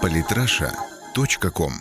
Политраша.ком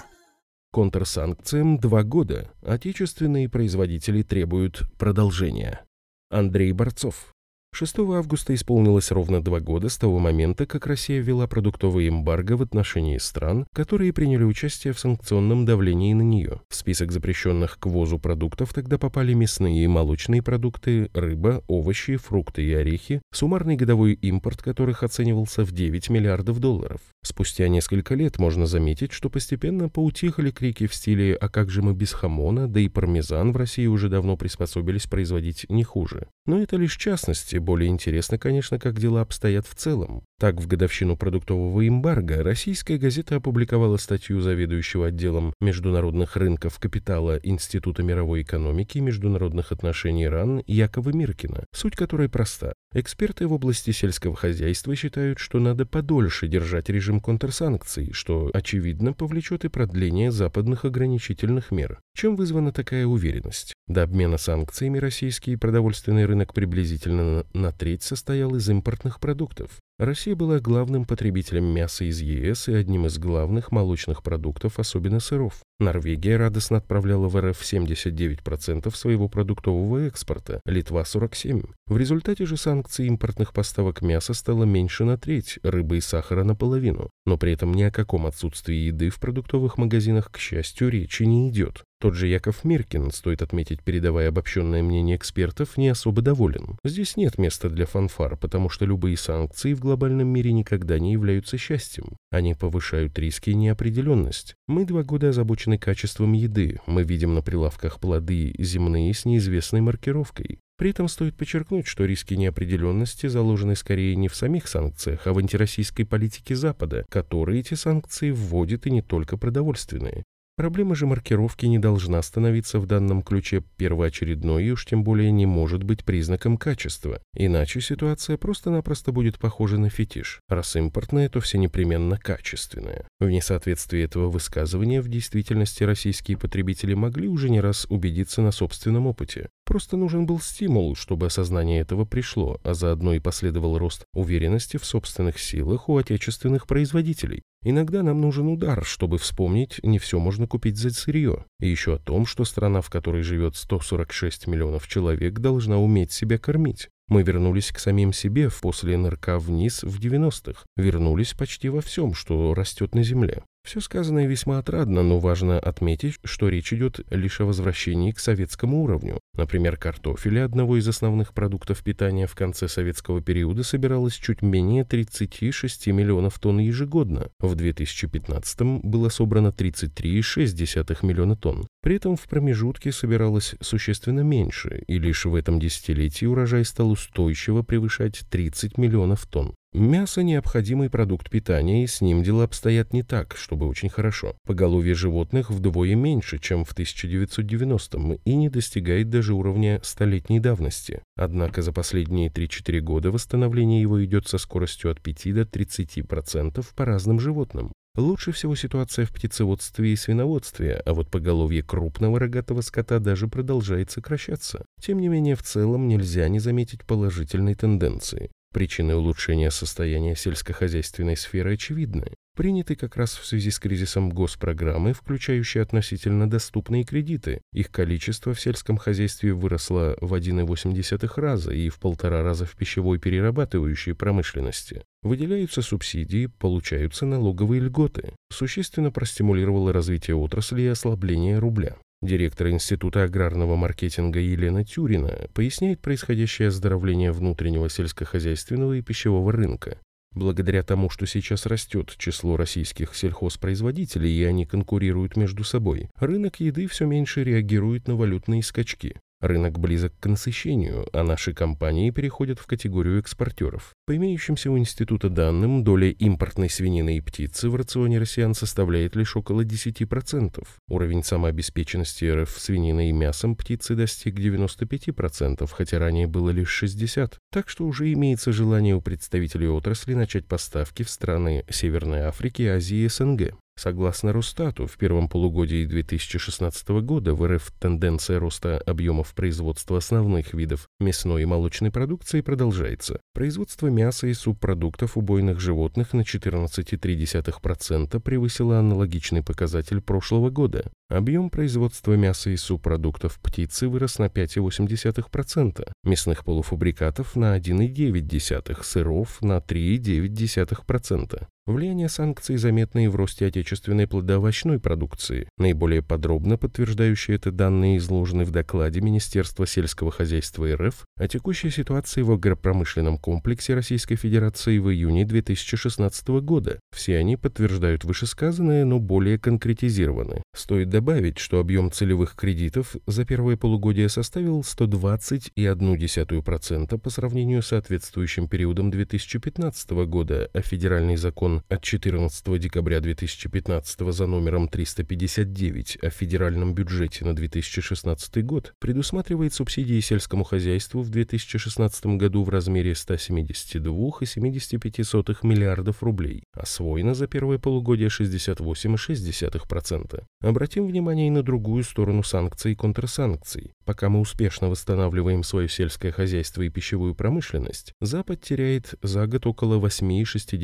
Контрсанкциям два года. Отечественные производители требуют продолжения. Андрей Борцов. 6 августа исполнилось ровно два года с того момента, как Россия ввела продуктовый эмбарго в отношении стран, которые приняли участие в санкционном давлении на нее. В список запрещенных к ввозу продуктов тогда попали мясные и молочные продукты, рыба, овощи, фрукты и орехи, суммарный годовой импорт которых оценивался в 9 миллиардов долларов. Спустя несколько лет можно заметить, что постепенно поутихли крики в стиле «А как же мы без хамона?», да и пармезан в России уже давно приспособились производить не хуже. Но это лишь частности, более интересно, конечно, как дела обстоят в целом. Так, в годовщину продуктового эмбарго российская газета опубликовала статью заведующего отделом международных рынков капитала Института мировой экономики и международных отношений РАН Якова Миркина, суть которой проста. Эксперты в области сельского хозяйства считают, что надо подольше держать режим контрсанкций, что, очевидно, повлечет и продление западных ограничительных мер. Чем вызвана такая уверенность? До обмена санкциями российский продовольственный рынок приблизительно на треть состоял из импортных продуктов. Россия была главным потребителем мяса из ЕС и одним из главных молочных продуктов, особенно сыров. Норвегия радостно отправляла в РФ 79% своего продуктового экспорта, Литва 47%. В результате же санкций импортных поставок мяса стало меньше на треть, рыбы и сахара наполовину. Но при этом ни о каком отсутствии еды в продуктовых магазинах, к счастью, речи не идет. Тот же Яков Миркин, стоит отметить, передавая обобщенное мнение экспертов, не особо доволен. Здесь нет места для фанфар, потому что любые санкции в глобальном мире никогда не являются счастьем. Они повышают риски и неопределенность. Мы два года озабочены качеством еды. Мы видим на прилавках плоды земные с неизвестной маркировкой. При этом стоит подчеркнуть, что риски неопределенности заложены скорее не в самих санкциях, а в антироссийской политике Запада, которые эти санкции вводит и не только продовольственные. Проблема же маркировки не должна становиться в данном ключе первоочередной и уж тем более не может быть признаком качества. Иначе ситуация просто-напросто будет похожа на фетиш. Раз импортное, то все непременно качественное. В несоответствии этого высказывания в действительности российские потребители могли уже не раз убедиться на собственном опыте. Просто нужен был стимул, чтобы осознание этого пришло, а заодно и последовал рост уверенности в собственных силах у отечественных производителей. Иногда нам нужен удар, чтобы вспомнить, не все можно купить за сырье. И еще о том, что страна, в которой живет 146 миллионов человек, должна уметь себя кормить. Мы вернулись к самим себе после НРК вниз в 90-х. Вернулись почти во всем, что растет на земле. Все сказанное весьма отрадно, но важно отметить, что речь идет лишь о возвращении к советскому уровню. Например, картофеля, одного из основных продуктов питания в конце советского периода, собиралось чуть менее 36 миллионов тонн ежегодно. В 2015 было собрано 33,6 миллиона тонн. При этом в промежутке собиралось существенно меньше, и лишь в этом десятилетии урожай стал устойчиво превышать 30 миллионов тонн. Мясо – необходимый продукт питания, и с ним дела обстоят не так, чтобы очень хорошо. Поголовье животных вдвое меньше, чем в 1990-м, и не достигает даже уровня столетней давности. Однако за последние 3-4 года восстановление его идет со скоростью от 5 до 30% по разным животным. Лучше всего ситуация в птицеводстве и свиноводстве, а вот поголовье крупного рогатого скота даже продолжает сокращаться. Тем не менее, в целом нельзя не заметить положительной тенденции. Причины улучшения состояния сельскохозяйственной сферы очевидны. Приняты как раз в связи с кризисом госпрограммы, включающие относительно доступные кредиты. Их количество в сельском хозяйстве выросло в 1,8 раза и в полтора раза в пищевой перерабатывающей промышленности. Выделяются субсидии, получаются налоговые льготы. Существенно простимулировало развитие отрасли и ослабление рубля. Директор Института аграрного маркетинга Елена Тюрина поясняет происходящее оздоровление внутреннего сельскохозяйственного и пищевого рынка. Благодаря тому, что сейчас растет число российских сельхозпроизводителей и они конкурируют между собой, рынок еды все меньше реагирует на валютные скачки. Рынок близок к насыщению, а наши компании переходят в категорию экспортеров. По имеющимся у института данным, доля импортной свинины и птицы в рационе россиян составляет лишь около 10%. Уровень самообеспеченности РФ свининой и мясом птицы достиг 95%, хотя ранее было лишь 60%. Так что уже имеется желание у представителей отрасли начать поставки в страны Северной Африки, Азии и СНГ. Согласно Росстату, в первом полугодии 2016 года в РФ тенденция роста объемов производства основных видов мясной и молочной продукции продолжается. Производство мяса и субпродуктов убойных животных на 14,3% превысило аналогичный показатель прошлого года. Объем производства мяса и субпродуктов птицы вырос на 5,8%, мясных полуфабрикатов на 1,9%, сыров на 3,9%. Влияние санкций заметно и в росте отечественной плодоовощной продукции. Наиболее подробно подтверждающие это данные изложены в докладе Министерства сельского хозяйства РФ о текущей ситуации в агропромышленном комплексе Российской Федерации в июне 2016 года. Все они подтверждают вышесказанное, но более конкретизированы. Стоит добавить, что объем целевых кредитов за первое полугодие составил 120,1% по сравнению с соответствующим периодом 2015 года, а федеральный закон от 14 декабря 2015 за номером 359 о федеральном бюджете на 2016 год предусматривает субсидии сельскому хозяйству в 2016 году в размере 172,75 миллиардов рублей, освоено за первое полугодие 68,6%. Обратим внимание и на другую сторону санкций и контрсанкций. Пока мы успешно восстанавливаем свое сельское хозяйство и пищевую промышленность, Запад теряет за год около 8,6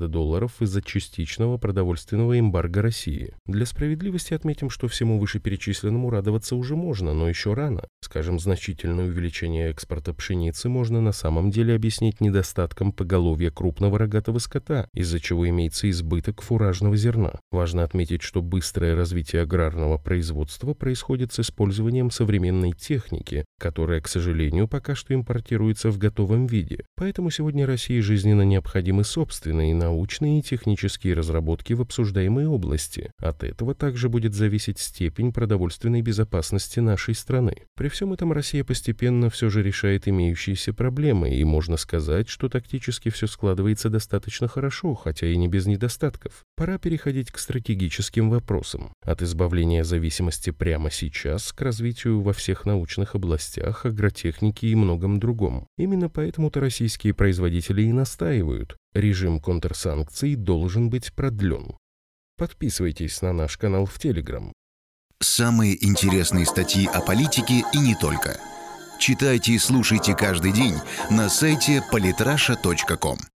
миллиарда долларов из-за частичного продовольственного эмбарго России. Для справедливости отметим, что всему вышеперечисленному радоваться уже можно, но еще рано. Скажем, значительное увеличение экспорта пшеницы можно на самом деле объяснить недостатком поголовья крупного рогатого скота, из-за чего имеется избыток фуражного зерна. Важно отметить, что быстрое развитие аграрного производства происходит с использованием современной техники, которая, к сожалению, пока что импортируется в готовом виде. Поэтому сегодня России жизненно необходимы собственные научные и технические разработки в обсуждаемой области. От этого также будет зависеть степень продовольственной безопасности нашей страны. При всем этом Россия постепенно все же решает имеющиеся проблемы, и можно сказать, что тактически все складывается достаточно хорошо, хотя и не без недостатков. Пора переходить к стратегическим вопросам. От избавления зависимости прямо сейчас к развитию во всех научных областях, агротехнике и многом другом. Именно поэтому-то российские производители и настаивают. Режим контрсанкций должен быть продлен. Подписывайтесь на наш канал в Телеграм. Самые интересные статьи о политике и не только. Читайте и слушайте каждый день на сайте polytrasha.com.